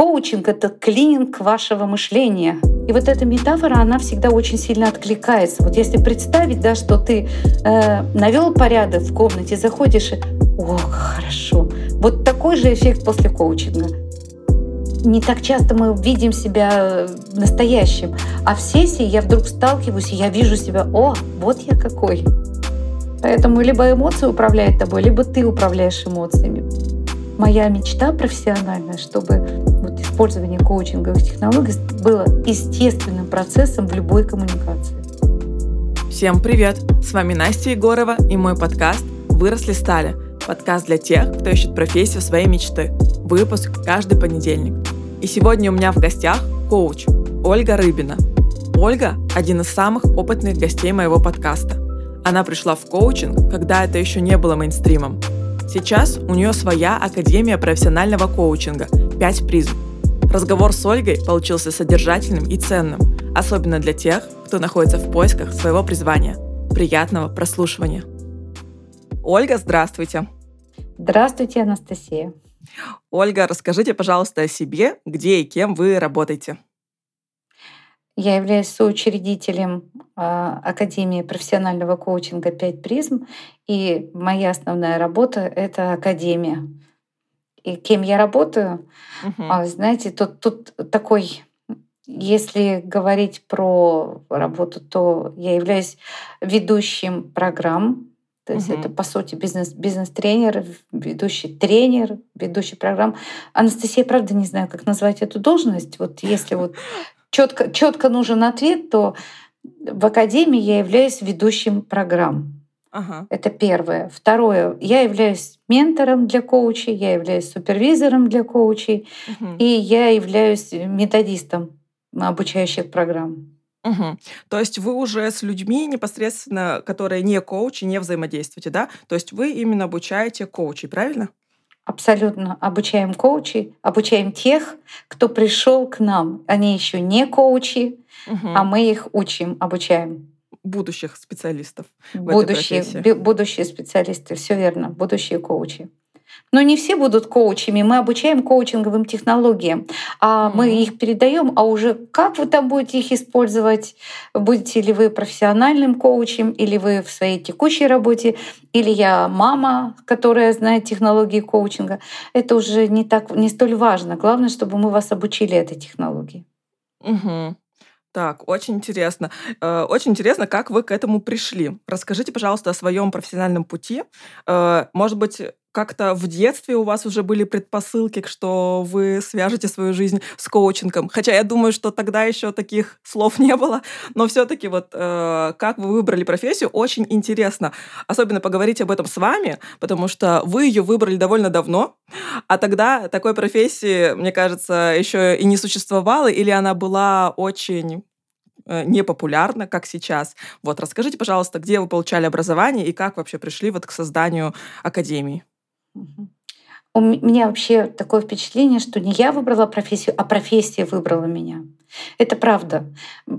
коучинг — это клининг вашего мышления. И вот эта метафора, она всегда очень сильно откликается. Вот если представить, да, что ты э, навел порядок в комнате, заходишь и «О, хорошо!» Вот такой же эффект после коучинга. Не так часто мы видим себя настоящим. А в сессии я вдруг сталкиваюсь, и я вижу себя «О, вот я какой!» Поэтому либо эмоции управляют тобой, либо ты управляешь эмоциями. Моя мечта профессиональная, чтобы использование коучинговых технологий было естественным процессом в любой коммуникации. Всем привет! С вами Настя Егорова и мой подкаст «Выросли стали». Подкаст для тех, кто ищет профессию своей мечты. Выпуск каждый понедельник. И сегодня у меня в гостях коуч Ольга Рыбина. Ольга – один из самых опытных гостей моего подкаста. Она пришла в коучинг, когда это еще не было мейнстримом. Сейчас у нее своя Академия профессионального коучинга «5 призм». Разговор с Ольгой получился содержательным и ценным, особенно для тех, кто находится в поисках своего призвания. Приятного прослушивания. Ольга, здравствуйте. Здравствуйте, Анастасия. Ольга, расскажите, пожалуйста, о себе, где и кем вы работаете. Я являюсь соучредителем а, Академии профессионального коучинга «Пять призм», и моя основная работа — это Академия. И кем я работаю? Uh-huh. Знаете, тут, тут такой если говорить про работу, то я являюсь ведущим программ. То есть uh-huh. это, по сути, бизнес, бизнес-тренер, ведущий тренер, ведущий программ. Анастасия, правда, не знаю, как назвать эту должность. Вот если вот четко, четко нужен ответ, то в академии я являюсь ведущим программ. Ага. Это первое. Второе. Я являюсь ментором для коучей, я являюсь супервизором для коучей, угу. и я являюсь методистом обучающих программ. Угу. То есть вы уже с людьми непосредственно, которые не коучи, не взаимодействуете, да? То есть вы именно обучаете коучей, правильно? Абсолютно. Обучаем коучей, обучаем тех, кто пришел к нам. Они еще не коучи, угу. а мы их учим, обучаем. Будущих специалистов. Будущие, будущие специалисты, все верно, будущие коучи. Но не все будут коучами. Мы обучаем коучинговым технологиям, а mm-hmm. мы их передаем, а уже как вы там будете их использовать? Будете ли вы профессиональным коучем, или вы в своей текущей работе, или я мама, которая знает технологии коучинга? Это уже не так, не столь важно. Главное, чтобы мы вас обучили этой технологии. Угу. Так, очень интересно. Э, очень интересно, как вы к этому пришли. Расскажите, пожалуйста, о своем профессиональном пути. Э, может быть, как-то в детстве у вас уже были предпосылки, что вы свяжете свою жизнь с коучингом. Хотя я думаю, что тогда еще таких слов не было. Но все-таки вот э, как вы выбрали профессию, очень интересно. Особенно поговорить об этом с вами, потому что вы ее выбрали довольно давно, а тогда такой профессии, мне кажется, еще и не существовало, или она была очень э, непопулярна, как сейчас. Вот, расскажите, пожалуйста, где вы получали образование и как вообще пришли вот к созданию академии? У меня вообще такое впечатление, что не я выбрала профессию, а профессия выбрала меня. Это правда.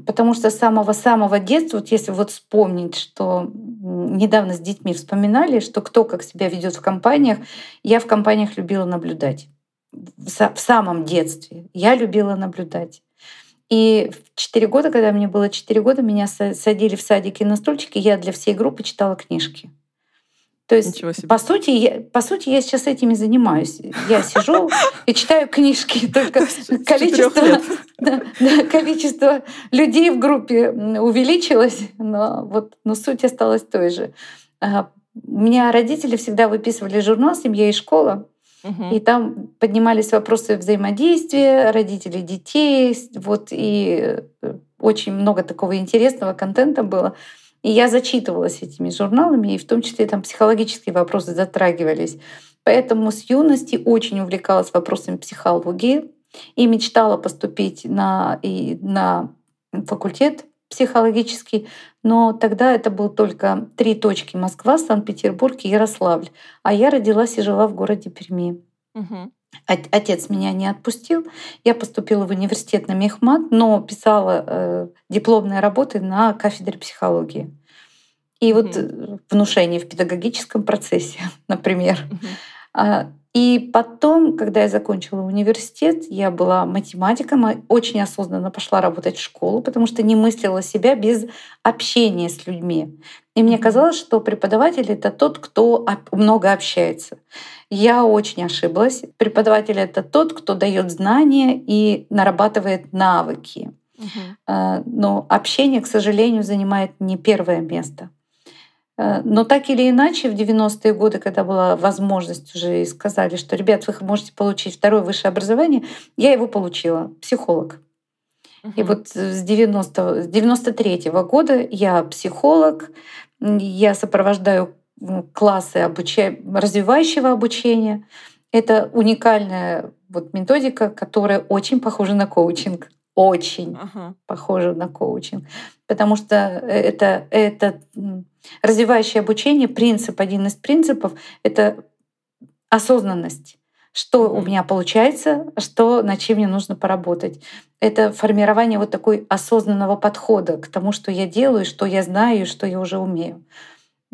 Потому что с самого-самого детства, вот если вот вспомнить, что недавно с детьми вспоминали, что кто как себя ведет в компаниях, я в компаниях любила наблюдать. В самом детстве я любила наблюдать. И в 4 года, когда мне было 4 года, меня садили в садике на стульчики, я для всей группы читала книжки. То есть, по сути, я, по сути, я сейчас этими занимаюсь. Я сижу и читаю книжки, только количество, да, да, количество людей в группе увеличилось, но вот но суть осталась той же. А, у меня родители всегда выписывали журнал «Семья и школа», и там поднимались вопросы взаимодействия родителей, детей, вот и э, очень много такого интересного контента было. И я зачитывалась этими журналами, и в том числе там психологические вопросы затрагивались. Поэтому с юности очень увлекалась вопросами психологии и мечтала поступить на, и на факультет психологический, но тогда это был только три точки — Москва, Санкт-Петербург и Ярославль. А я родилась и жила в городе Перми. Угу. Отец меня не отпустил. Я поступила в университет на Мехмат, но писала э, дипломные работы на кафедре психологии. И mm-hmm. вот внушение в педагогическом процессе, например. Mm-hmm. И потом, когда я закончила университет, я была математиком, очень осознанно пошла работать в школу, потому что не мыслила себя без общения с людьми. И мне казалось, что преподаватель — это тот, кто много общается. Я очень ошиблась. Преподаватель — это тот, кто дает знания и нарабатывает навыки. Угу. Но общение, к сожалению, занимает не первое место. Э, но так или иначе, в 90-е годы, когда была возможность уже и сказали, что, ребят, вы можете получить второе высшее образование, я его получила, психолог. Uh-huh. И вот с, 90, с 93 -го года я психолог, я сопровождаю классы обуча... развивающего обучения. Это уникальная вот методика, которая очень похожа на коучинг. Очень uh-huh. похожа на коучинг. Потому что это, это развивающее обучение, принцип, один из принципов — это осознанность что у меня получается, что над чем мне нужно поработать. Это формирование вот такой осознанного подхода к тому, что я делаю, что я знаю, что я уже умею.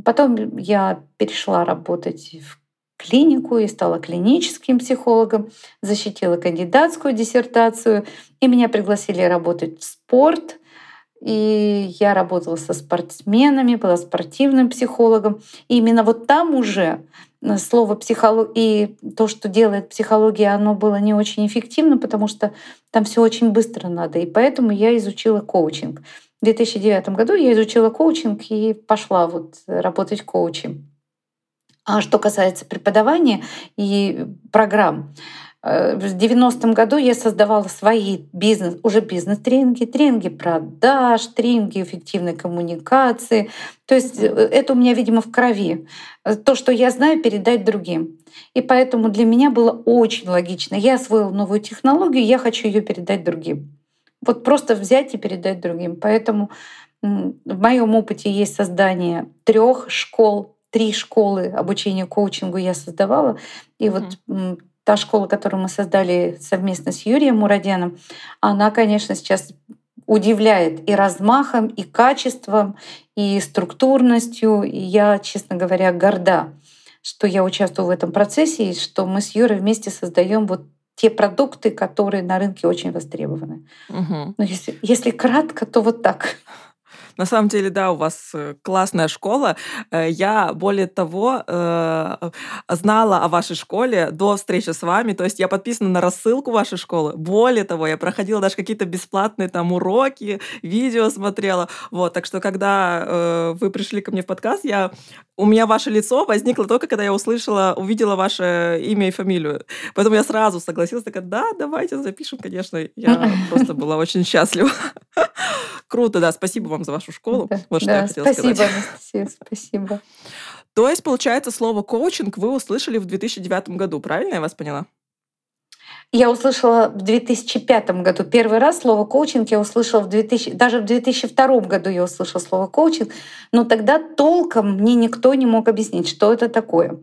Потом я перешла работать в клинику и стала клиническим психологом, защитила кандидатскую диссертацию, и меня пригласили работать в спорт. И я работала со спортсменами, была спортивным психологом. И именно вот там уже э, слово психология и то, что делает психология, оно было не очень эффективно, потому что там все очень быстро надо. И поэтому я изучила коучинг. В 2009 году я изучила коучинг и пошла вот работать коучем. А что касается преподавания и программ, в 90-м году я создавала свои бизнес, уже бизнес-тренинги, тренинги продаж, тренинги эффективной коммуникации. То есть э, это у меня, видимо, в крови. Э, то, что я знаю, передать другим. И поэтому для меня было очень логично. Я освоила новую технологию, я хочу ее передать другим. Вот просто взять и передать другим. Поэтому в моем опыте есть создание трех школ, три школы обучения коучингу я создавала. И mm-hmm. вот та школа, которую мы создали совместно с Юрием Мурадяном, она, конечно, сейчас удивляет и размахом, и качеством, и структурностью. И я, честно говоря, горда, что я участвую в этом процессе и что мы с Юрой вместе создаем вот те продукты, которые на рынке очень востребованы. Угу. Но если, если кратко, то вот так. На самом деле, да, у вас э, классная школа. Э, я, более того, э, знала о вашей школе до встречи с вами. То есть я подписана на рассылку вашей школы. Более того, я проходила даже какие-то бесплатные там уроки, видео смотрела. Вот, так что, когда вы пришли ко мне в подкаст, я у меня ваше лицо возникло только, когда я услышала, увидела ваше имя и фамилию. Поэтому я сразу согласилась, такая, да, давайте запишем, конечно. Я просто была очень счастлива. Круто, да, спасибо вам за вашу школу. Да, вот что да, я хотела спасибо, сказать. Анастасия, спасибо. То есть, получается, слово коучинг вы услышали в 2009 году, правильно я вас поняла? Я услышала в 2005 году первый раз слово коучинг, я услышала в 2000, даже в 2002 году я услышала слово коучинг, но тогда толком мне никто не мог объяснить, что это такое.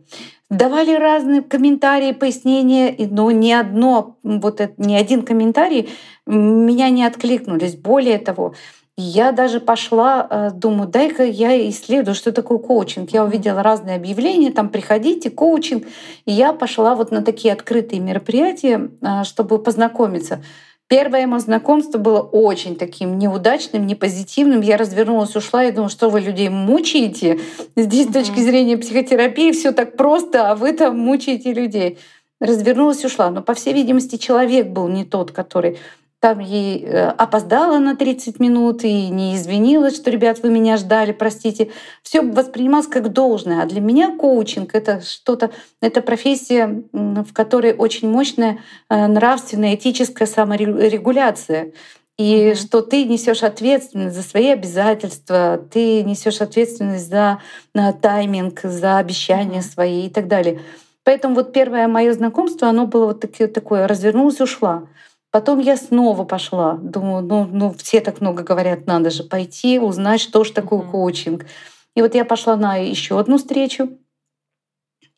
Давали разные комментарии, пояснения, но ни одно, вот это, ни один комментарий меня не откликнулись. Более того, я даже пошла, э, думаю, дай-ка я исследую, что такое коучинг. Я увидела разные объявления, там приходите, коучинг. И я пошла вот на такие открытые мероприятия, э, чтобы познакомиться. Первое мое знакомство было очень таким неудачным, непозитивным. Я развернулась, ушла и думала, что вы людей мучаете. Здесь с точки зрения психотерапии все так просто, а вы там мучаете людей. Развернулась, ушла. Но, по всей видимости, человек был не тот, который там ей э, опоздала на 30 минут и не извинилась, что, ребят, вы меня ждали, простите. Все воспринималось как должное. А для меня коучинг — это что-то, это профессия, в которой очень мощная э, нравственная, этическая саморегуляция. И mm-hmm. что ты несешь ответственность за свои обязательства, ты несешь ответственность за на тайминг, за обещания mm-hmm. свои и так далее. Поэтому вот первое мое знакомство, оно было вот такое, развернулось, ушла. Потом я снова пошла. Думаю, ну, ну все так много говорят, надо же пойти, узнать, что же такое mm-hmm. коучинг. И вот я пошла на еще одну встречу.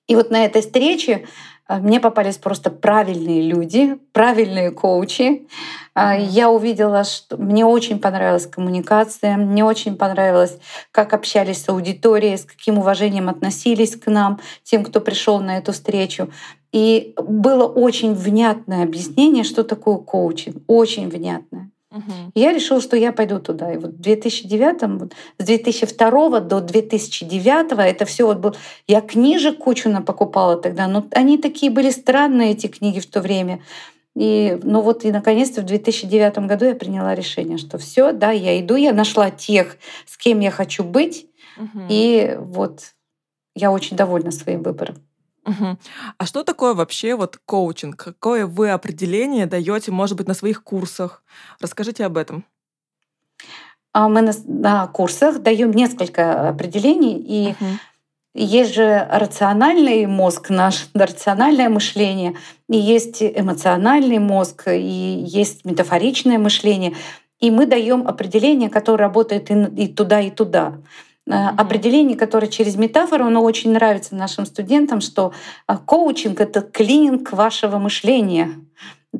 И вот на этой встрече мне попались просто правильные люди, правильные коучи. А, я увидела, что мне очень понравилась коммуникация, мне очень понравилось, как общались с аудиторией, с каким уважением относились к нам, тем, кто пришел на эту встречу. И было очень внятное объяснение, что такое коучинг, очень внятное. Угу. Я решила, что я пойду туда. И вот в 2009, вот, с 2002 до 2009 это все вот был... Я книжек кучу покупала тогда, но они такие были странные, эти книги в то время. И, ну вот и наконец-то в 2009 году я приняла решение, что все, да, я иду, я нашла тех, с кем я хочу быть, угу. и вот я очень довольна своим выбором. Угу. А что такое вообще вот коучинг? Какое вы определение даете, может быть, на своих курсах? Расскажите об этом. А мы на, на курсах даем несколько определений, и угу. есть же рациональный мозг, наш рациональное мышление, и есть эмоциональный мозг, и есть метафоричное мышление. И мы даем определение, которое работает и, и туда, и туда. Mm-hmm. определение, которое через метафору, оно очень нравится нашим студентам, что а, коучинг — это клининг вашего мышления.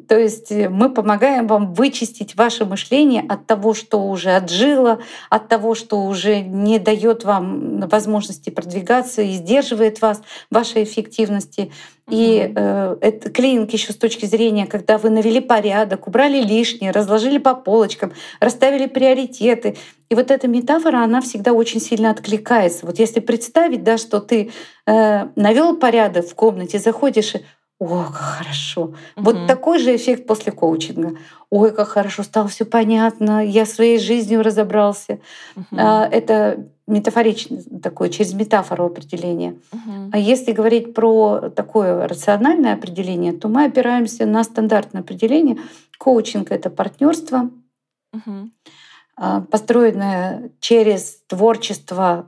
То есть э, мы помогаем вам вычистить ваше мышление от того, что уже отжило, от того, что уже не дает вам возможности продвигаться и сдерживает вас, вашей эффективности. И э, это клининг еще с точки зрения, когда вы навели порядок, убрали лишнее, разложили по полочкам, расставили приоритеты. И вот эта метафора, она всегда очень сильно откликается. Вот если представить, да, что ты э, навел порядок в комнате, заходишь и о, как хорошо. Угу. Вот такой же эффект после коучинга. Ой, как хорошо, стало все понятно, я своей жизнью разобрался. Угу. Это метафоричное такое, через метафору определение. Угу. А если говорить про такое рациональное определение, то мы опираемся на стандартное определение. Коучинг — это партнерство, угу. Построенное через творчество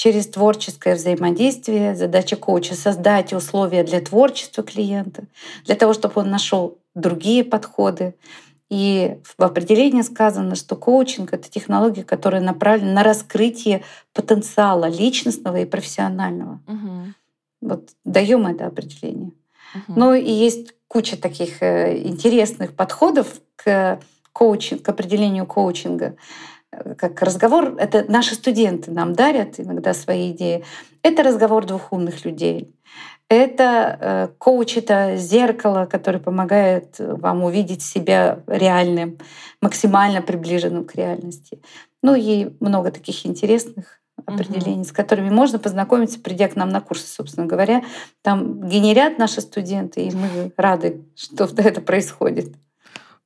через творческое взаимодействие. Задача коуча — создать условия для творчества клиента, для того, чтобы он нашел другие подходы. И в определении сказано, что коучинг — это технология, которая направлена на раскрытие потенциала личностного и профессионального. Угу. Вот даем это определение. Угу. Ну и есть куча таких э, интересных подходов к коучинг, к определению коучинга как разговор, это наши студенты нам дарят иногда свои идеи. Это разговор двух умных людей. Это э, коуч, это зеркало, которое помогает вам увидеть себя реальным, максимально приближенным к реальности. Ну и много таких интересных определений, угу. с которыми можно познакомиться, придя к нам на курсы, собственно говоря. Там генерят наши студенты, и мы рады, что это происходит.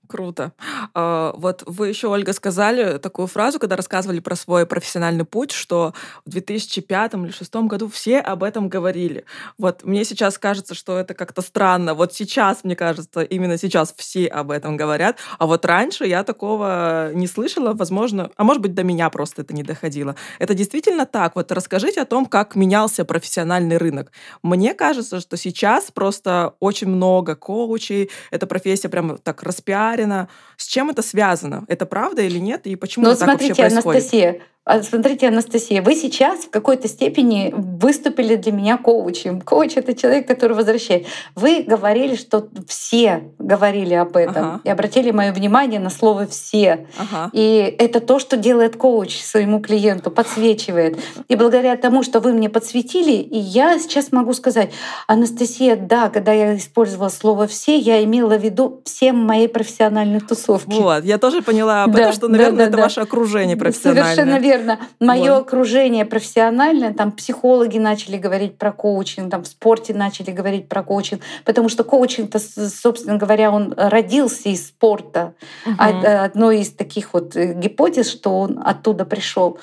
Круто. А, вот вы еще, Ольга, сказали такую фразу, когда рассказывали про свой профессиональный путь, что в 2005 или 2006 году все об этом говорили. Вот мне сейчас кажется, что это как-то странно. Вот сейчас, мне кажется, именно сейчас все об этом говорят, а вот раньше я такого не слышала, возможно, а может быть, до меня просто это не доходило. Это действительно так? Вот расскажите о том, как менялся профессиональный рынок. Мне кажется, что сейчас просто очень много коучей, эта профессия прям так распиарена, Гагарина. С чем это связано? Это правда или нет? И почему ну, так смотрите, вообще происходит? Анастасия, смотрите, Анастасия, вы сейчас в какой-то степени выступили для меня коучем. Коуч — это человек, который возвращает. Вы говорили, что все говорили об этом ага. и обратили мое внимание на слово «все». Ага. И это то, что делает коуч своему клиенту, подсвечивает. И благодаря тому, что вы мне подсветили, и я сейчас могу сказать, Анастасия, да, когда я использовала слово «все», я имела в виду всем моей профессиональной тусовки. Вот, я тоже поняла об да, этом, что, наверное, да, да, это да. ваше окружение профессиональное. Совершенно верно наверное, мое вот. окружение профессиональное, там психологи начали говорить про коучинг, там в спорте начали говорить про коучинг, потому что коучинг-то, собственно говоря, он родился из спорта. Угу. Одной из таких вот э, гипотез, что он оттуда пришел.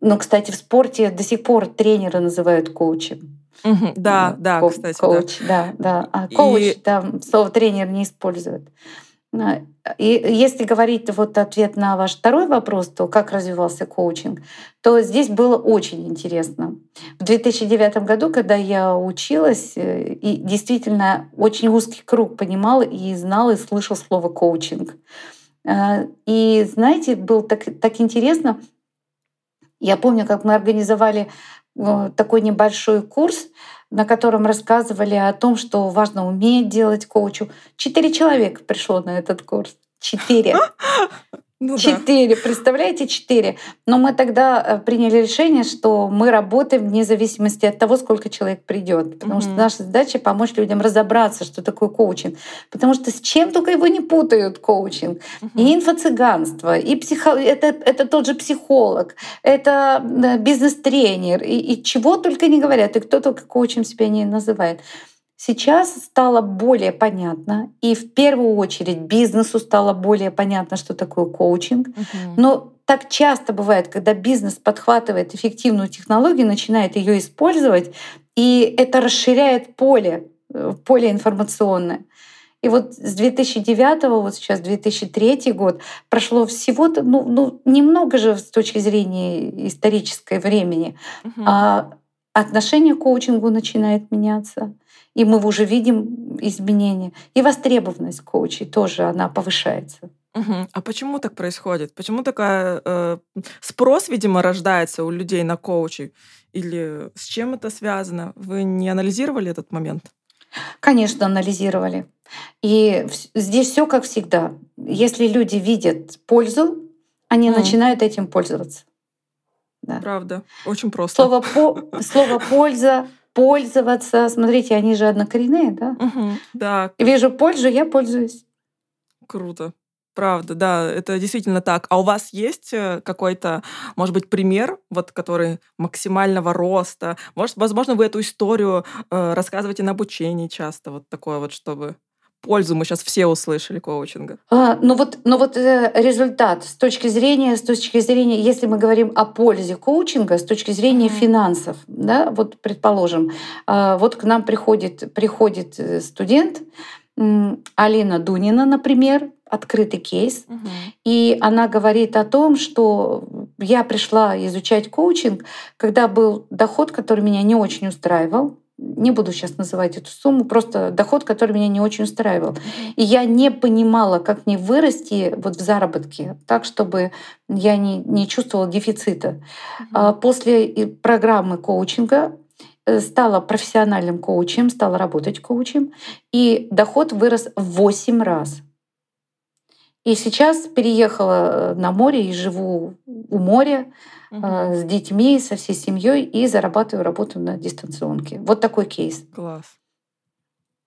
Но, кстати, в спорте до сих пор тренеры называют коучем. Угу, да, да, Ко- кстати. Коуч, да, да. да. А коуч, И... там слово тренер не используют. И если говорить вот ответ на ваш второй вопрос, то как развивался коучинг, то здесь было очень интересно. В 2009 году, когда я училась, э, и действительно очень узкий круг понимал и знал и слышал слово коучинг. Э, и знаете, было так, так интересно. Я помню, как мы организовали э, такой небольшой курс на котором рассказывали о том, что важно уметь делать коучу. Четыре человека пришло на этот курс. Четыре. Ну да. Четыре, представляете, четыре. Но мы тогда э, приняли решение, что мы работаем вне зависимости от того, сколько человек придет. Потому что Мгм. наша задача помочь людям разобраться, что такое коучинг. Потому что с чем только его не путают коучинг. Мгм. И инфо-цыганство, и психо... это, это тот же психолог, это бизнес-тренер, и, и чего только не говорят, и кто только коучем себя не называет. Сейчас стало более понятно, и в первую очередь бизнесу стало более понятно, что такое коучинг. Мгм. Но так часто бывает, когда бизнес подхватывает эффективную технологию, начинает ее использовать, и это расширяет поле, э, поле информационное. И вот с 2009, вот сейчас 2003 год, прошло всего-то, ну, ну, немного же с точки зрения исторической времени, Мгм. а отношение к коучингу начинает меняться. И мы уже видим изменения. И востребованность коучей тоже, она повышается. Мгм. А почему так происходит? Почему такая э, спрос, видимо, рождается у людей на коучей? Или с чем это связано? Вы не анализировали этот момент? Конечно, анализировали. И здесь все как всегда. Если люди видят пользу, они М. начинают этим пользоваться. Да. Правда, очень просто. Слово, по- слово польза, пользоваться. Смотрите, они же однокоренные, да? Мгм. Да, Вижу пользу, я пользуюсь. круто. Правда, да, это действительно так. А у вас есть э, какой-то, может быть, пример, вот, который максимального роста? Может, возможно, вы эту историю э, рассказываете на обучении часто, вот такое вот, чтобы пользу мы сейчас все услышали коучинга. А, ну вот, ну вот э, результат с точки зрения, с точки зрения, если мы говорим о пользе коучинга, с точки зрения финансов, да, вот предположим, а, вот к нам приходит, приходит э, студент, м, Алина Дунина, например, открытый кейс, Мгм. и она говорит о том, что я пришла изучать коучинг, когда был доход, который меня не очень устраивал. Не буду сейчас называть эту сумму, просто доход, который меня не очень устраивал. И я не понимала, как мне вырасти вот в заработке, так, чтобы я не, не чувствовала дефицита. А. После и программы коучинга э, стала профессиональным коучем, стала работать коучем, и доход вырос в 8 раз. И сейчас переехала э, на море и живу у моря Э, с детьми, со всей семьей и зарабатываю работу на дистанционке. Вот такой кейс. Класс.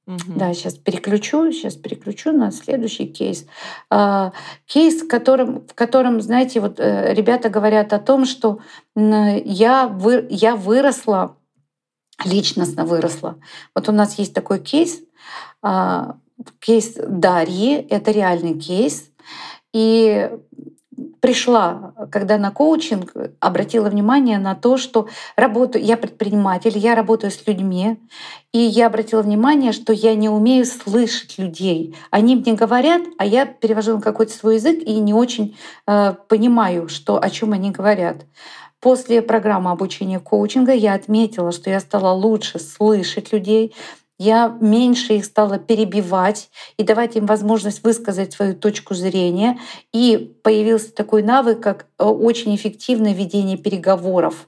Мгм. Да, сейчас переключу, сейчас переключу на следующий кейс. А, Кейс, в котором, в котором, знаете, вот э, ребята говорят о том, что я, вы, я выросла, личностно выросла. Вот у нас есть такой кейс, а, кейс Дарьи, это реальный кейс. И пришла, когда на коучинг, обратила внимание на то, что работаю, я предприниматель, я работаю с людьми, и я обратила внимание, что я не умею слышать людей. Они мне говорят, а я перевожу на какой-то свой язык и не очень э, понимаю, что, о чем они говорят. После программы обучения коучинга я отметила, что я стала лучше слышать людей, я меньше их стала перебивать и давать им возможность высказать свою точку зрения. И появился такой навык, как э, очень эффективное ведение переговоров.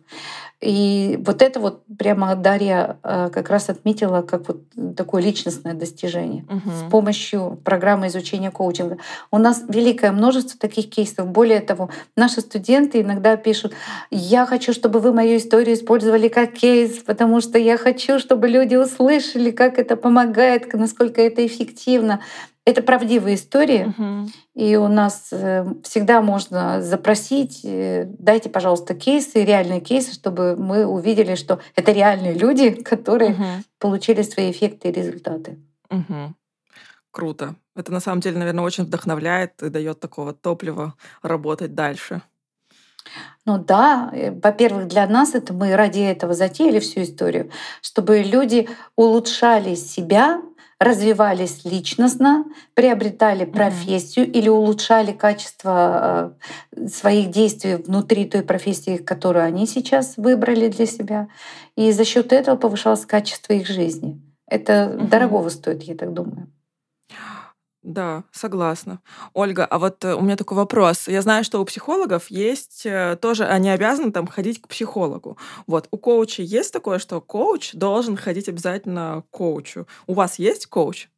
И вот это вот прямо Дарья э, как раз отметила как вот такое личностное достижение с Мгм. помощью программы изучения коучинга. У нас великое множество таких кейсов. Более того, наши студенты иногда пишут, я хочу, чтобы вы мою историю использовали как кейс, потому что я хочу, чтобы люди услышали, как это помогает, насколько это эффективно. Это правдивые истории, Мгм. и у нас э, всегда можно запросить, э, дайте, пожалуйста, кейсы, реальные кейсы, чтобы мы увидели, что это реальные люди, которые Мгм. получили свои эффекты и результаты. Мгм. Круто. Это на самом деле, наверное, очень вдохновляет и дает такого топлива работать дальше. Ну да, э, во-первых, для нас это мы ради этого затеяли всю историю, чтобы люди улучшали себя, развивались личностно, приобретали профессию или улучшали качество э, своих действий внутри той профессии, которую они сейчас выбрали для себя. И за счет этого повышалось качество их жизни. Это Мгм. дорогого стоит, я так думаю. Да, согласна. Ольга, а вот э, у меня такой вопрос. Я знаю, что у психологов есть э, тоже, они обязаны там ходить к психологу. Вот у коуча есть такое, что коуч должен ходить обязательно к коучу. У вас есть коуч?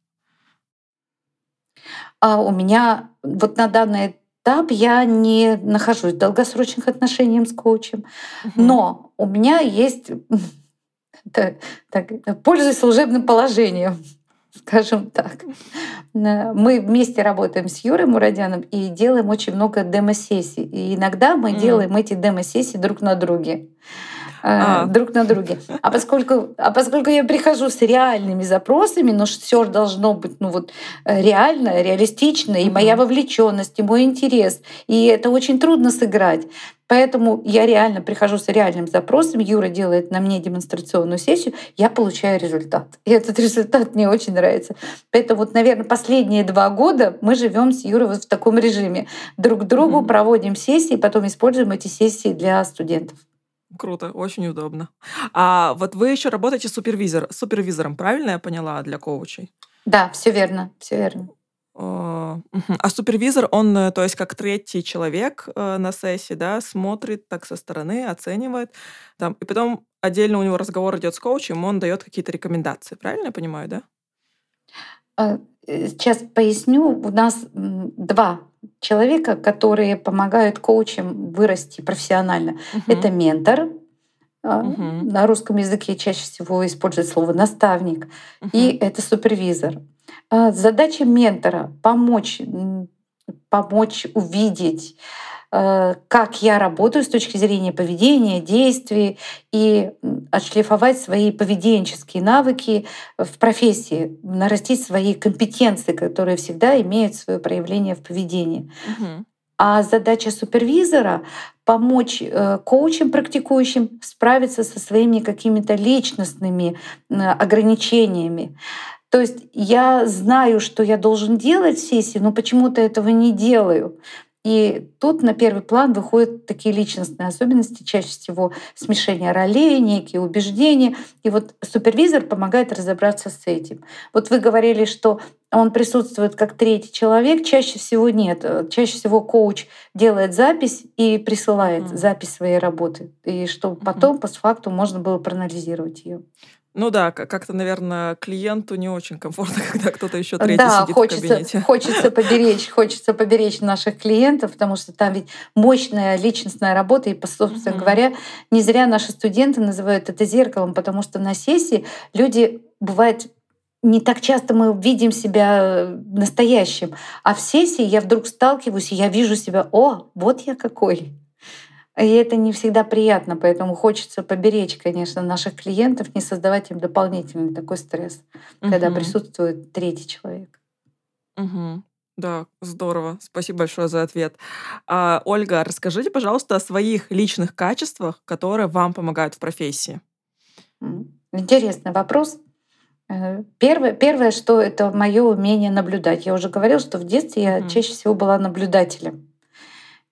А у меня вот на данный этап я не нахожусь в долгосрочных отношениях с коучем, Мгм. но у меня есть, так, так, пользуясь служебным положением, скажем так. Мы вместе работаем с Юрой Мурадяном и делаем очень много демо-сессий. И иногда мы М. делаем эти демо-сессии друг на друге А, друг на друге. А поскольку, а поскольку я прихожу с реальными запросами, но все должно быть ну вот, э, реально, реалистично, и моя вовлеченность, и мой интерес, и это очень трудно сыграть. Поэтому я реально прихожу с реальным запросом, Юра делает на мне демонстрационную сессию, я получаю результат. И этот результат мне очень нравится. Поэтому вот, наверное, последние два года мы живем с Юрой вот в таком режиме. Друг другу Мгм. проводим сессии, потом используем эти сессии для студентов. Круто, очень удобно. А вот вы еще работаете супервизор, супервизором, правильно я поняла, для коучей? Да, все верно, все верно. А. А супервизор, он, э, то есть как третий человек э, на сессии, да, смотрит так со стороны, оценивает, там, и потом отдельно у него разговор идет с коучем, он дает какие-то рекомендации, правильно я понимаю, да? Э, Сейчас поясню. У нас два человека, которые помогают коучам вырасти профессионально. Это Мгм. ментор. Мгм. На русском языке чаще всего используют слово наставник. И Мгм. это супервизор. А, Задача ментора — помочь, помочь увидеть, как я работаю с точки зрения поведения, действий и отшлифовать свои поведенческие навыки в профессии, нарастить свои компетенции, которые всегда имеют свое проявление в поведении. Мгм. А задача супервизора — помочь э, коучам, практикующим справиться со своими какими-то личностными ограничениями. То есть я знаю, что я должен делать в сессии, но почему-то этого не делаю. И тут на первый план выходят такие личностные особенности, чаще всего смешение ролей, некие убеждения. И вот супервизор помогает разобраться с этим. Вот вы говорили, что он присутствует как третий человек, чаще всего нет. Чаще всего коуч делает запись и присылает Мгм. запись своей работы, и чтобы потом, постфактум, можно было проанализировать ее. Ну да, как-то, наверное, клиенту не очень комфортно, когда кто-то еще третий Да, сидит в хочется, кабинете. хочется поберечь, хочется поберечь наших клиентов, потому что там ведь мощная личностная работа, и, по- собственно Мгм. говоря, не зря наши студенты называют это зеркалом, потому что на сессии люди бывает не так часто мы видим себя э, настоящим, а в сессии я вдруг сталкиваюсь, и я вижу себя, о, вот я какой. И это не всегда приятно, поэтому хочется поберечь, конечно, наших клиентов, не создавать им дополнительный такой стресс, когда Мгм. присутствует третий человек. Мгм. Да, здорово. Спасибо большое за ответ. А, Ольга, расскажите, пожалуйста, о своих личных качествах, которые вам помогают в профессии. Интересный вопрос. Э, Первое, первое, что это мое умение наблюдать. Я уже говорила, что в детстве я Мгм. чаще всего была наблюдателем,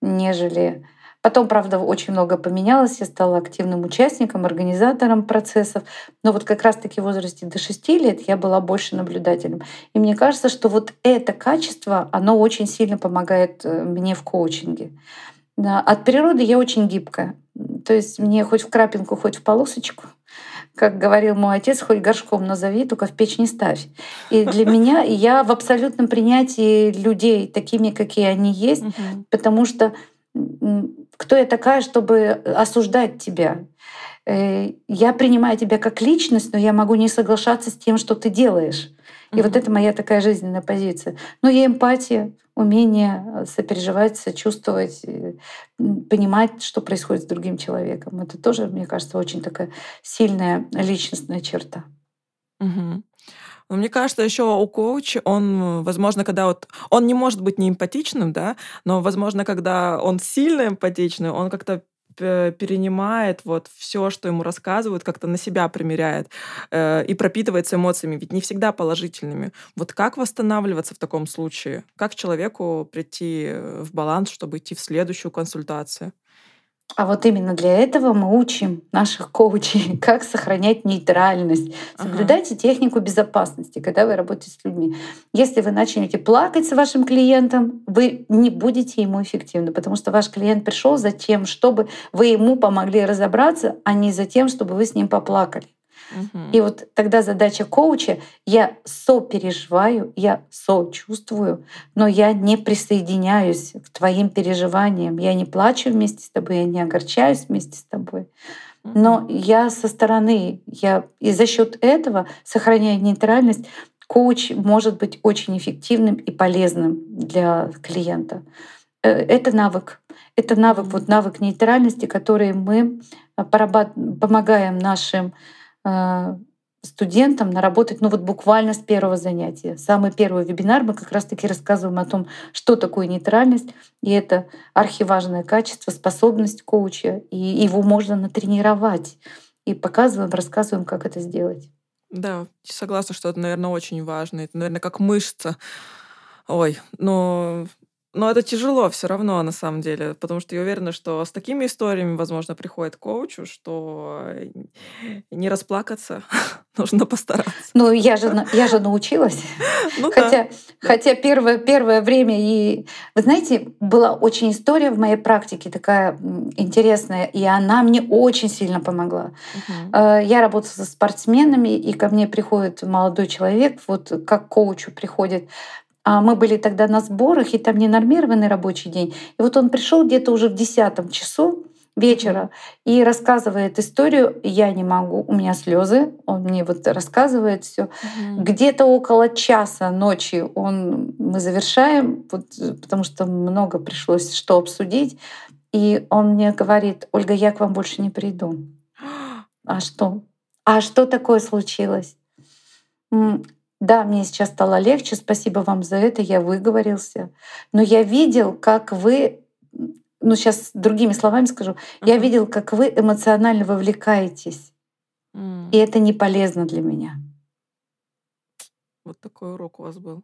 нежели... Потом, правда, очень много поменялось. Я стала активным участником, организатором процессов. Но вот как раз-таки в возрасте до 6 лет я была больше наблюдателем. И мне кажется, что вот это качество, оно очень сильно помогает э, мне в коучинге. От природы я очень гибкая. То есть мне хоть в крапинку, хоть в полосочку. Как говорил мой отец, хоть горшком назови, только в печь не ставь. И для меня я в абсолютном принятии людей такими, какие они есть, потому что кто я такая, чтобы осуждать тебя? Э, Я принимаю тебя как личность, но я могу не соглашаться с тем, что ты делаешь. И вот Мгм. это моя такая жизненная позиция. Но и эмпатия, умение э, сопереживать, сочувствовать, э, понимать, что происходит с другим человеком. Это тоже, мне кажется, очень такая сильная личностная черта. Мгм. Ну, мне кажется, еще у коуча он, возможно, когда вот он не может быть неэмпатичным, да, но, возможно, когда он сильно эмпатичный, он как-то пе- перенимает вот все, что ему рассказывают, как-то на себя примеряет э, и пропитывается эмоциями, ведь не всегда положительными. Вот как восстанавливаться в таком случае? Как человеку прийти э, в баланс, чтобы идти в следующую консультацию? А вот именно для этого мы учим наших коучей, как сохранять нейтральность. Соблюдайте ага. технику безопасности, когда вы работаете с людьми. Если вы начнете плакать с вашим клиентом, вы не будете ему эффективны, потому что ваш клиент пришел за тем, чтобы вы ему помогли разобраться, а не за тем, чтобы вы с ним поплакали. И вот тогда задача коуча — я сопереживаю, я сочувствую, но я не присоединяюсь к твоим переживаниям. Я не плачу вместе с тобой, я не огорчаюсь вместе с тобой. Но я со стороны, я и за счет этого, сохраняя нейтральность, коуч может быть очень эффективным и полезным для клиента. Э, это навык. Это навык, вот навык нейтральности, который мы помогаем нашим студентам наработать, ну вот буквально с первого занятия. Самый первый вебинар мы как раз-таки рассказываем о том, что такое нейтральность, и это архиважное качество, способность коуча, и его можно натренировать. И показываем, рассказываем, как это сделать. Да, согласна, что это, наверное, очень важно. Это, наверное, как мышца. Ой, но но это тяжело все равно, на самом деле, потому что я уверена, что с такими историями, возможно, приходит коучу, что не расплакаться нужно постараться. Ну, я же, я же научилась. Ну, хотя, да. хотя первое, первое время и... Вы знаете, была очень история в моей практике такая интересная, и она мне очень сильно помогла. Угу. Я работала со спортсменами, и ко мне приходит молодой человек, вот как коучу приходит а мы были тогда на сборах, и там не нормированный рабочий день. И вот он пришел где-то уже в десятом часу вечера и рассказывает историю. Я не могу, у меня слезы. Он мне вот рассказывает все. Угу. Где-то около часа ночи он мы завершаем, вот, потому что много пришлось что обсудить. И он мне говорит: Ольга, я к вам больше не приду. А что? А что такое случилось? Да, мне сейчас стало легче, спасибо вам за это, я выговорился. Но я видел, как вы, ну сейчас другими словами скажу, uh-huh. я видел, как вы эмоционально вовлекаетесь. Mm. И это не полезно для меня. Вот такой урок у вас был.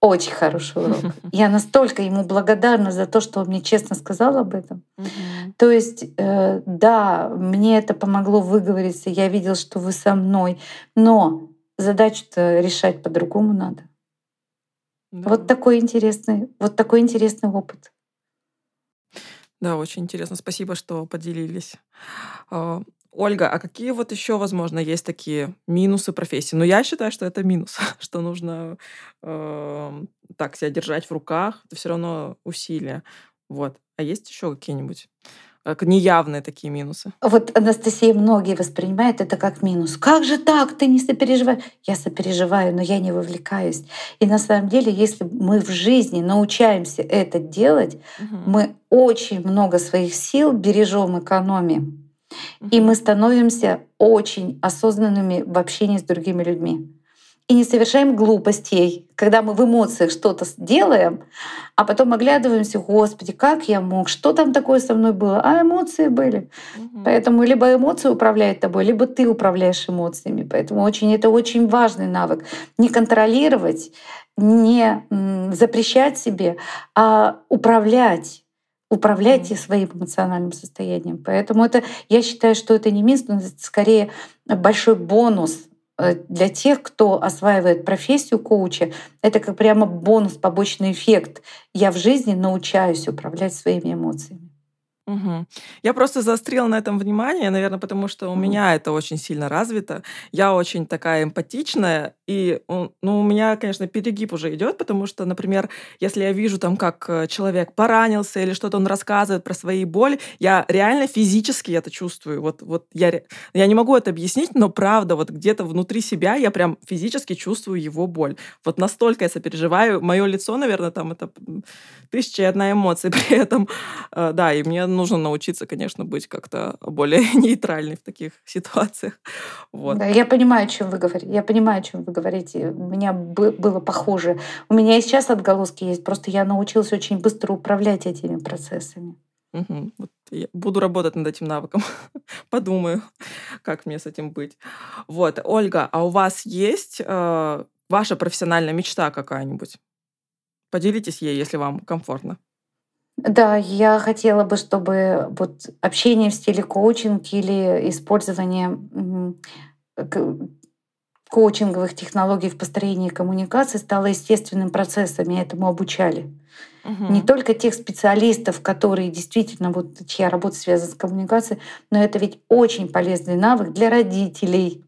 Очень хороший урок. Я настолько ему благодарна за то, что он мне честно сказал об этом. Uh-huh. То есть, э, да, мне это помогло выговориться. Я видел, что вы со мной. Но задачу-то решать по-другому надо. Да. Вот такой интересный, вот такой интересный опыт. Да, очень интересно. Спасибо, что поделились. А, Ольга, а какие вот еще, возможно, есть такие минусы профессии? Ну, я считаю, что это минус, что нужно э, так себя держать в руках. Это все равно усилия. Вот. А есть еще какие-нибудь? Как неявные такие минусы. Вот Анастасия многие воспринимают это как минус. Как же так? Ты не сопереживаешь? Я сопереживаю, но я не вовлекаюсь. И на самом деле, если мы в жизни научаемся это делать, угу. мы очень много своих сил бережем, экономим. Угу. И мы становимся очень осознанными в общении с другими людьми и не совершаем глупостей, когда мы в эмоциях что-то делаем, а потом оглядываемся, Господи, как я мог, что там такое со мной было, а эмоции были. Угу. Поэтому либо эмоции управляют тобой, либо ты управляешь эмоциями. Поэтому очень, это очень важный навык. Не контролировать, не запрещать себе, а управлять управлять своим эмоциональным состоянием. Поэтому это, я считаю, что это не минус, но это скорее большой бонус для тех, кто осваивает профессию коуча, это как прямо бонус, побочный эффект. Я в жизни научаюсь управлять своими эмоциями. Мгм. Я просто заострила на этом внимание, наверное, потому что у Мгм. меня это очень сильно развито. Я очень такая эмпатичная, и ну, у меня, конечно, перегиб уже идет, потому что, например, если я вижу там, как э, человек поранился или что-то он рассказывает про свои боли, я реально физически это чувствую. Вот, вот я, я не могу это объяснить, но правда, вот где-то внутри себя я прям физически чувствую его боль. Вот настолько я сопереживаю. Мое лицо, наверное, там это тысяча и одна эмоция при этом. Э, да, и мне нужно научиться, конечно, быть как-то более нейтральной в таких ситуациях. Вот. Да, я понимаю, о чем вы говорите. Я понимаю, о чем вы говорите. У меня было похоже. У меня и сейчас отголоски есть. Просто я научилась очень быстро управлять этими процессами. Угу. Вот я буду работать над этим навыком. Подумаю, как мне с этим быть. Вот, Ольга, а у вас есть э, ваша профессиональная мечта какая-нибудь? Поделитесь ей, если вам комфортно. Да, я хотела бы, чтобы вот общение в стиле коучинг или использование коучинговых технологий в построении коммуникации стало естественным процессом, и этому обучали. Угу. Не только тех специалистов, которые действительно, вот чья работа связана с коммуникацией, но это ведь очень полезный навык для родителей.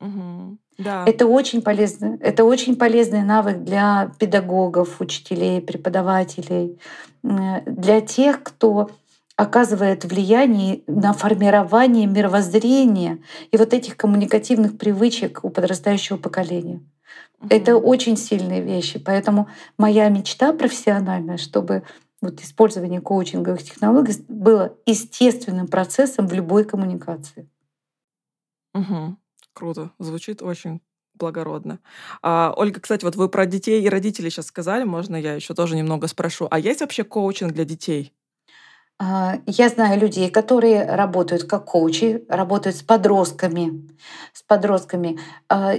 Угу. Да. Это очень полезно. Это очень полезный навык для педагогов, учителей, преподавателей, для тех, кто оказывает влияние на формирование мировоззрения и вот этих коммуникативных привычек у подрастающего поколения. Угу. Это очень сильные вещи. Поэтому моя мечта профессиональная, чтобы вот использование коучинговых технологий было естественным процессом в любой коммуникации. Угу. Круто. Звучит очень благородно. А, Ольга, кстати, вот вы про детей и родителей сейчас сказали, можно я еще тоже немного спрошу. А есть вообще коучинг для детей? А, я знаю людей, которые работают как коучи, работают с подростками. С подростками. А,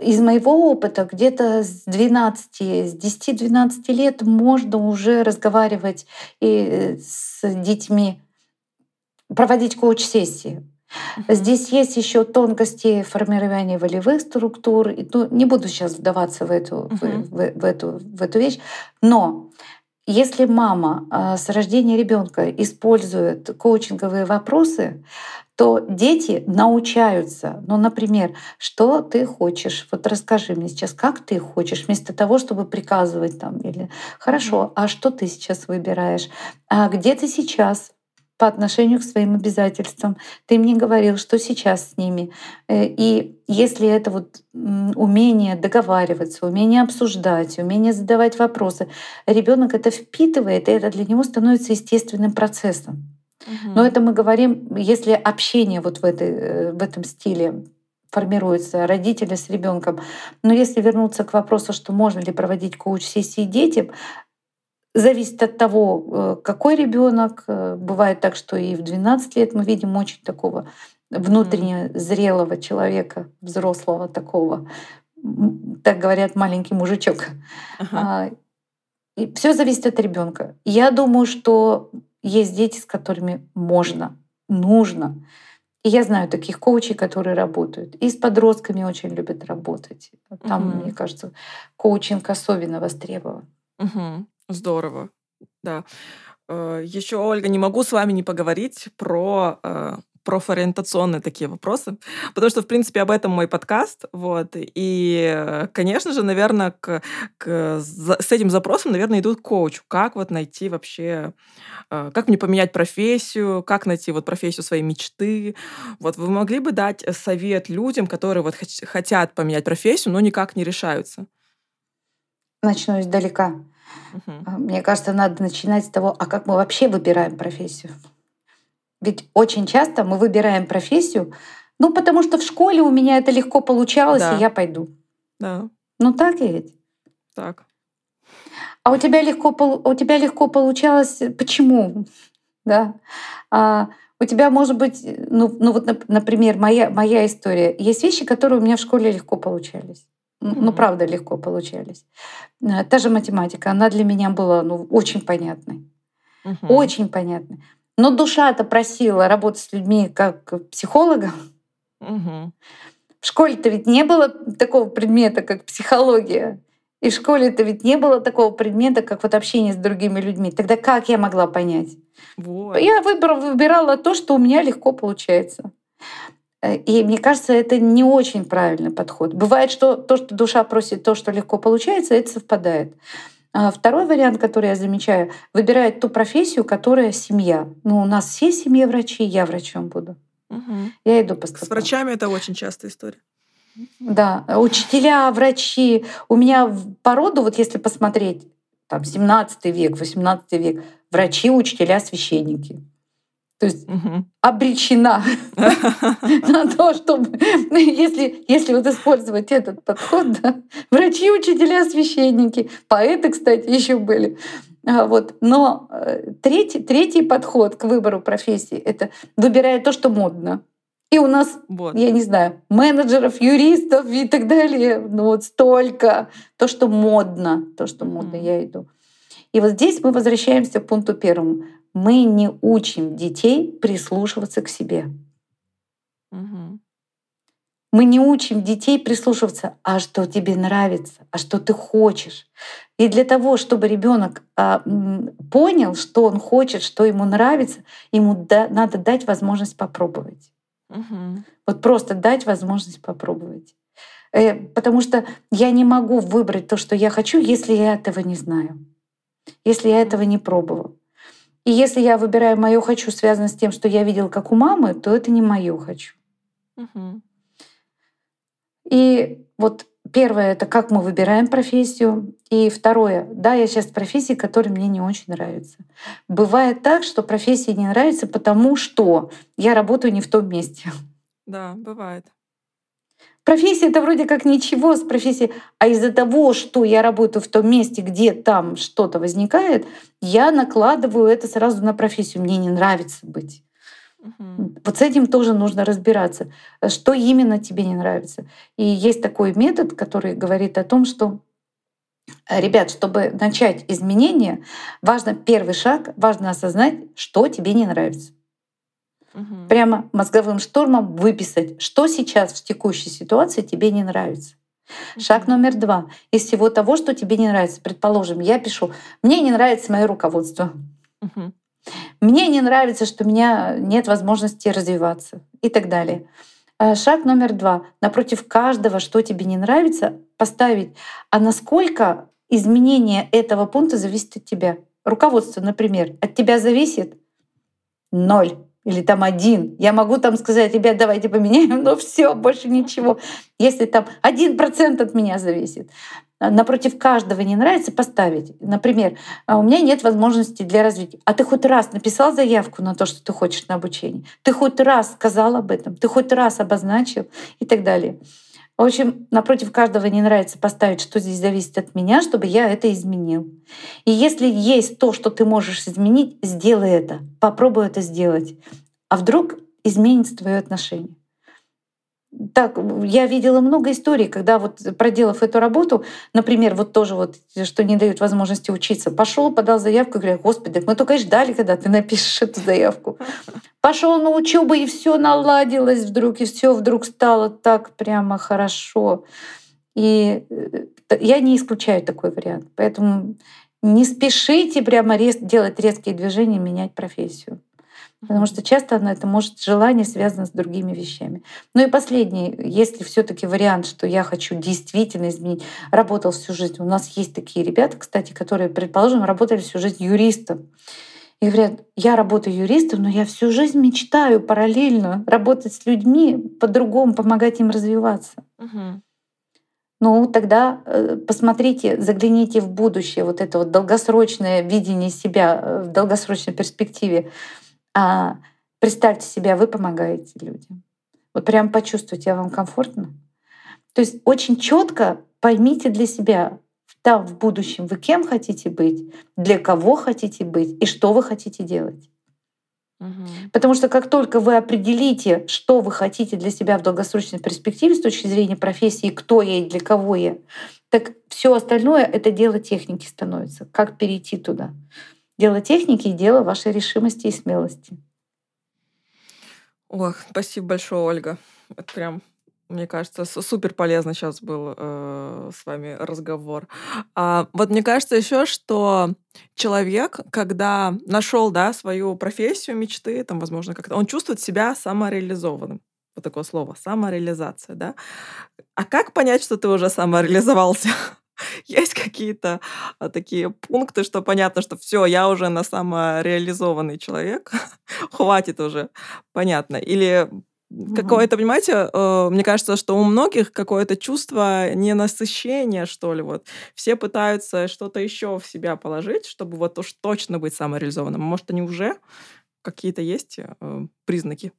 из моего опыта где-то с 12, с 10-12 лет можно уже разговаривать и с детьми, проводить коуч-сессии. Здесь есть еще тонкости формирования волевых структур. Ну, не буду сейчас вдаваться в эту, uh-huh. в, в, в, эту, в эту вещь. Но если мама э, с рождения ребенка использует коучинговые вопросы, то дети научаются. Ну, например, что ты хочешь? Вот расскажи мне сейчас, как ты хочешь, вместо того, чтобы приказывать там или хорошо, а что ты сейчас выбираешь? А где ты сейчас? По отношению к своим обязательствам. Ты мне говорил, что сейчас с ними. Э, и если это вот умение договариваться, умение обсуждать, умение задавать вопросы, ребенок это впитывает, и это для него становится естественным процессом. Угу. Но это мы говорим, если общение вот в, этой, э, в этом стиле формируется родители с ребенком. Но если вернуться к вопросу, что можно ли проводить коуч-сессии детям, Зависит от того, э, какой ребенок. Э, бывает так, что и в 12 лет мы видим очень такого внутренне зрелого человека, взрослого такого, так говорят, маленький мужичок. Ага. И все зависит от ребенка. Я думаю, что есть дети, с которыми можно, нужно. И я знаю таких коучей, которые работают. И с подростками очень любят работать. Там, угу. мне кажется, коучинг особенно востребован. Угу. Здорово, да. Э, Еще, Ольга, не могу с вами не поговорить про э, профориентационные такие вопросы, потому что, в принципе, об этом мой подкаст, вот, и, конечно же, наверное, к, к, с этим запросом, наверное, идут к коучу, как вот найти вообще, э, как мне поменять профессию, как найти вот профессию своей мечты, вот, вы могли бы дать совет людям, которые вот хотят поменять профессию, но никак не решаются? Начну издалека. Угу. Мне кажется, надо начинать с того, а как мы вообще выбираем профессию. Ведь очень часто мы выбираем профессию, ну, потому что в школе у меня это легко получалось, да. и я пойду. Да. Ну, так и ведь? Так. А у тебя легко, у тебя легко получалось, почему? Да. А, у тебя может быть, ну, ну вот, например, моя, моя история. Есть вещи, которые у меня в школе легко получались. Ну, правда, легко получались. Э, та же математика, она для меня была ну, очень понятной. Угу. Очень понятной. Но душа-то просила работать с людьми как психологом. Угу. В школе-то ведь не было такого предмета, как психология. И в школе-то ведь не было такого предмета, как вот общение с другими людьми. Тогда как я могла понять? Вот. Я выбрала, выбирала то, что у меня легко получается. Э, и мне кажется, это не очень правильный подход. Бывает, что то, что душа просит, то, что легко получается, это совпадает. А второй вариант, который я замечаю, выбирает ту профессию, которая семья. Ну, у нас все семьи врачи, я врачом буду. Угу. Я иду по стопам. С врачами это очень частая история. Да, учителя, врачи. У меня по роду, вот если посмотреть, там 17 век, 18 век, врачи, учителя, священники. То есть угу. обречена на то, чтобы, если, если вот использовать этот подход, да, врачи, учителя, священники, поэты, кстати, еще были. А, вот. Но э, третий, третий подход к выбору профессии — это выбирая то, что модно. И у нас, вот. я не знаю, менеджеров, юристов и так далее, ну вот столько. То, что модно, то, что модно, я иду. И вот здесь мы возвращаемся к пункту первому. Мы не учим детей прислушиваться к себе. Мгм. Мы не учим детей прислушиваться, а что тебе нравится, а что ты хочешь. И для того, чтобы ребенок понял, что он хочет, что ему нравится, ему да- надо дать возможность попробовать. Мгм. Вот просто дать возможность попробовать. Э, Потому что я не могу выбрать то, что я хочу, если я этого не знаю, если я этого не пробовал. И если я выбираю мое хочу, связано с тем, что я видел, как у мамы, то это не мое хочу. Мгм. И вот первое это как мы выбираем профессию. И второе, да, я сейчас в профессии, которая мне не очень нравится. Бывает так, что профессия не нравится, потому что я работаю не в том месте. Да, бывает. Профессия это вроде как ничего с профессией, а из-за того, что я работаю в том месте, где там что-то возникает, я накладываю это сразу на профессию. Мне не нравится быть. Вот с этим тоже нужно разбираться, что именно тебе не нравится. И есть такой метод, который говорит о том, что Ребят, чтобы начать изменения, важно первый шаг, важно осознать, что тебе не нравится. Мгм. Прямо мозговым штурмом выписать, что сейчас в текущей ситуации тебе не нравится. Шаг номер два. Из всего того, что тебе не нравится, предположим, я пишу, мне не нравится мое руководство, Мгм. мне не нравится, что у меня нет возможности развиваться и так далее. Э, Шаг номер два. Напротив каждого, что тебе не нравится, поставить, а насколько изменение этого пункта зависит от тебя. Руководство, например, от тебя зависит ноль или там один. Я могу там сказать, ребят, давайте поменяем, но все, больше ничего. Если там один процент от меня зависит, а напротив каждого не нравится поставить. Например, «А у меня нет возможности для развития. А ты хоть раз написал заявку на то, что ты хочешь на обучение? Ты хоть раз сказал об этом? Ты хоть раз обозначил? И так далее. В общем, напротив каждого не нравится поставить, что здесь зависит от меня, чтобы я это изменил. И если есть то, что ты можешь изменить, сделай это. Попробуй это сделать. А вдруг изменится твое отношение. Так, я видела много историй, когда вот проделав эту работу, например, вот тоже вот, что не дают возможности учиться, пошел, подал заявку, и говорят, господи, мы только и ждали, когда ты напишешь эту заявку. Пошел на учебу, и все наладилось вдруг, и все вдруг стало так прямо хорошо. И э, я не исключаю такой вариант. Поэтому не спешите прямо рез- делать резкие движения, менять профессию. Потому что часто оно, это может желание связано с другими вещами. Ну и последний, если все таки вариант, что я хочу действительно изменить, работал всю жизнь. У нас есть такие ребята, кстати, которые, предположим, работали всю жизнь юристом. И говорят, я работаю юристом, но я всю жизнь мечтаю параллельно работать с людьми, по-другому помогать им развиваться. Мгм. Ну, тогда э, посмотрите, загляните в будущее, вот это вот долгосрочное видение себя э, в долгосрочной перспективе. А представьте себя, вы помогаете людям. Вот прям почувствуйте, а вам комфортно. То есть очень четко поймите для себя, там в будущем вы кем хотите быть, для кого хотите быть и что вы хотите делать. Мгм. Потому что как только вы определите, что вы хотите для себя в долгосрочной перспективе с точки зрения профессии, кто я и для кого я, так все остальное это дело техники становится. Как перейти туда? Дело техники и дело вашей решимости и смелости. Ох, спасибо большое, Ольга. Это прям, мне кажется, супер полезно сейчас был э, с вами разговор. А, вот мне кажется еще, что человек, когда нашел, да, свою профессию мечты, там, возможно, как-то, он чувствует себя самореализованным. Вот такое слово, самореализация, да. А как понять, что ты уже самореализовался? Есть какие-то а, такие пункты, что понятно, что все, я уже на самореализованный человек, хватит уже, понятно. Или какое-то, понимаете, э, мне кажется, что у многих какое-то чувство ненасыщения, что ли, вот. Все пытаются что-то еще в себя положить, чтобы вот уж точно быть самореализованным. Может, они уже какие-то есть э, признаки?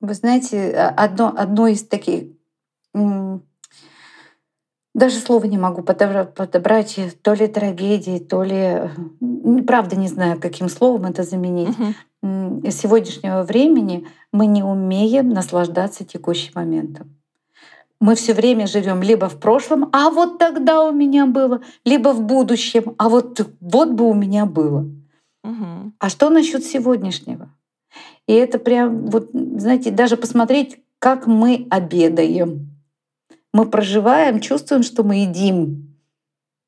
Вы знаете, а- одно, одно из таких, даже слова не могу подобра- подобрать, то ли трагедии, то ли... Правда не знаю, каким словом это заменить. М, Из сегодняшнего времени мы не умеем наслаждаться текущим моментом. мы все время живем либо в прошлом, а вот тогда у меня было, либо в будущем, а вот вот бы у меня было. Угу. А что насчет сегодняшнего? И это прям, вот, знаете, даже посмотреть, как мы обедаем. Мы проживаем, чувствуем, что мы едим.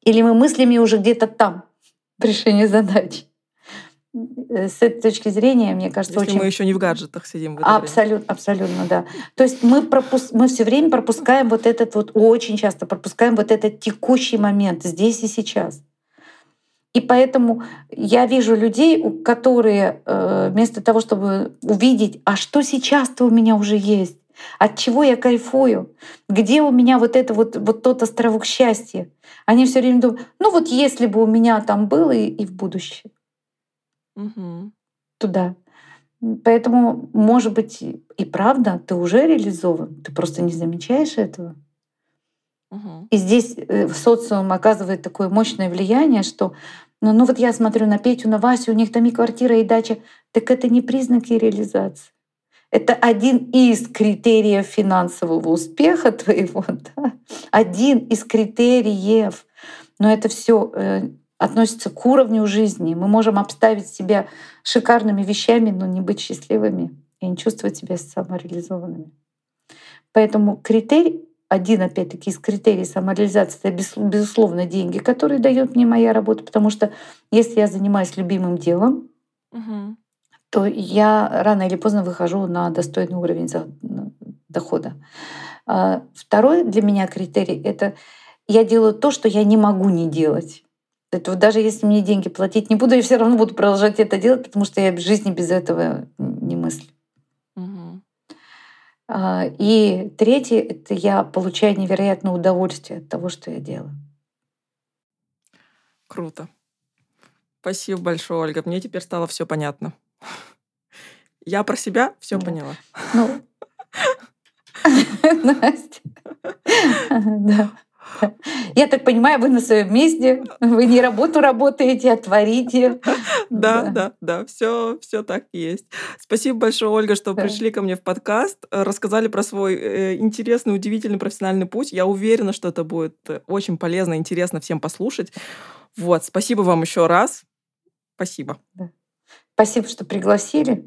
Или мы мыслями уже где-то там в решении задач. Э, с этой точки зрения, мне кажется, Если очень... мы еще не в гаджетах сидим. В Абсолютно, абсолютно, да. То есть мы, пропус... мы все время пропускаем вот этот вот, очень часто пропускаем вот этот текущий момент здесь и сейчас. И поэтому я вижу людей, которые э, вместо того, чтобы увидеть, а что сейчас-то у меня уже есть, от чего я кайфую, где у меня вот это вот, вот тот островок счастья, они все время думают, ну вот если бы у меня там было и, и в будущем Угу. туда. Поэтому, может быть, и правда, ты уже реализован, ты просто не замечаешь этого. Угу. И здесь э, социум оказывает такое мощное влияние, что ну, ну вот я смотрю на Петю, на Васю, у них там и квартира, и дача. Так это не признаки реализации. Это один из критериев финансового успеха твоего, да? один из критериев. Но это все э, относится к уровню жизни. Мы можем обставить себя шикарными вещами, но не быть счастливыми и не чувствовать себя самореализованными. Поэтому критерий один, опять-таки, из критериев самореализации — это, безусловно, деньги, которые дает мне моя работа, потому что если я занимаюсь любимым делом, Угу. То я рано или поздно выхожу на достойный уровень дохода. А Второй для меня критерий — это я делаю то, что я не могу не делать. Это вот даже если мне деньги платить не буду, я все равно буду продолжать это делать, потому что я в жизни без этого не мыслю. Угу. А, И третье — это я получаю невероятное удовольствие от того, что я делаю. Круто. Спасибо большое, Ольга. Мне теперь стало все понятно. Я про себя все Да. поняла. Ну, Настя. Да. Я так понимаю, вы на своем месте, вы не работу работаете, а творите. Да, да, да, все, все так и есть. Спасибо большое, Ольга, что Да. пришли ко мне в подкаст, э, рассказали про свой э, интересный, удивительный профессиональный путь. Я уверена, что это будет э, очень полезно, интересно всем послушать. Вот, спасибо вам еще раз. Спасибо. Спасибо, что пригласили.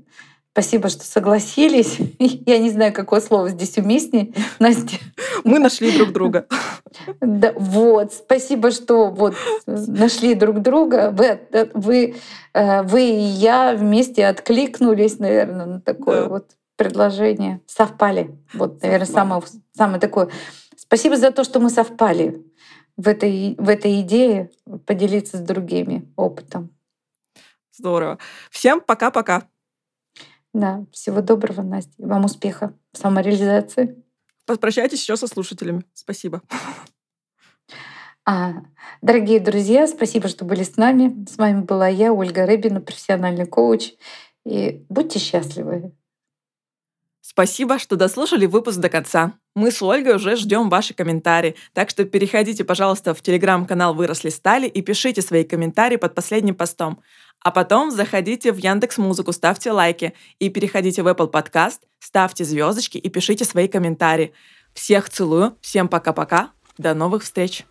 Спасибо, что согласились. Я не знаю, какое слово здесь уместнее. Настя, Мы нашли друг друга. Да, вот, спасибо, что вот э, нашли друг друга. Вы, от- вы, э, вы и я вместе откликнулись, наверное, на такое Да. вот предложение. Совпали. Вот, наверное, Совпали. самое, самое такое. Спасибо за то, что мы совпали в этой, в этой идее поделиться с другими опытом. Здорово. Всем пока-пока. Да, всего доброго, Настя. Вам успеха в самореализации. Попрощайтесь еще со слушателями. Спасибо. А, дорогие друзья, спасибо, что были с нами. С вами была я, Ольга Рыбина, профессиональный коуч. И будьте счастливы. Спасибо, что дослушали выпуск до конца. Мы с Ольгой уже ждем ваши комментарии, так что переходите, пожалуйста, в телеграм-канал «Выросли стали» и пишите свои комментарии под последним постом. А потом заходите в Яндекс Музыку, ставьте лайки и переходите в Apple Podcast, ставьте звездочки и пишите свои комментарии. Всех целую, всем пока-пока, до новых встреч!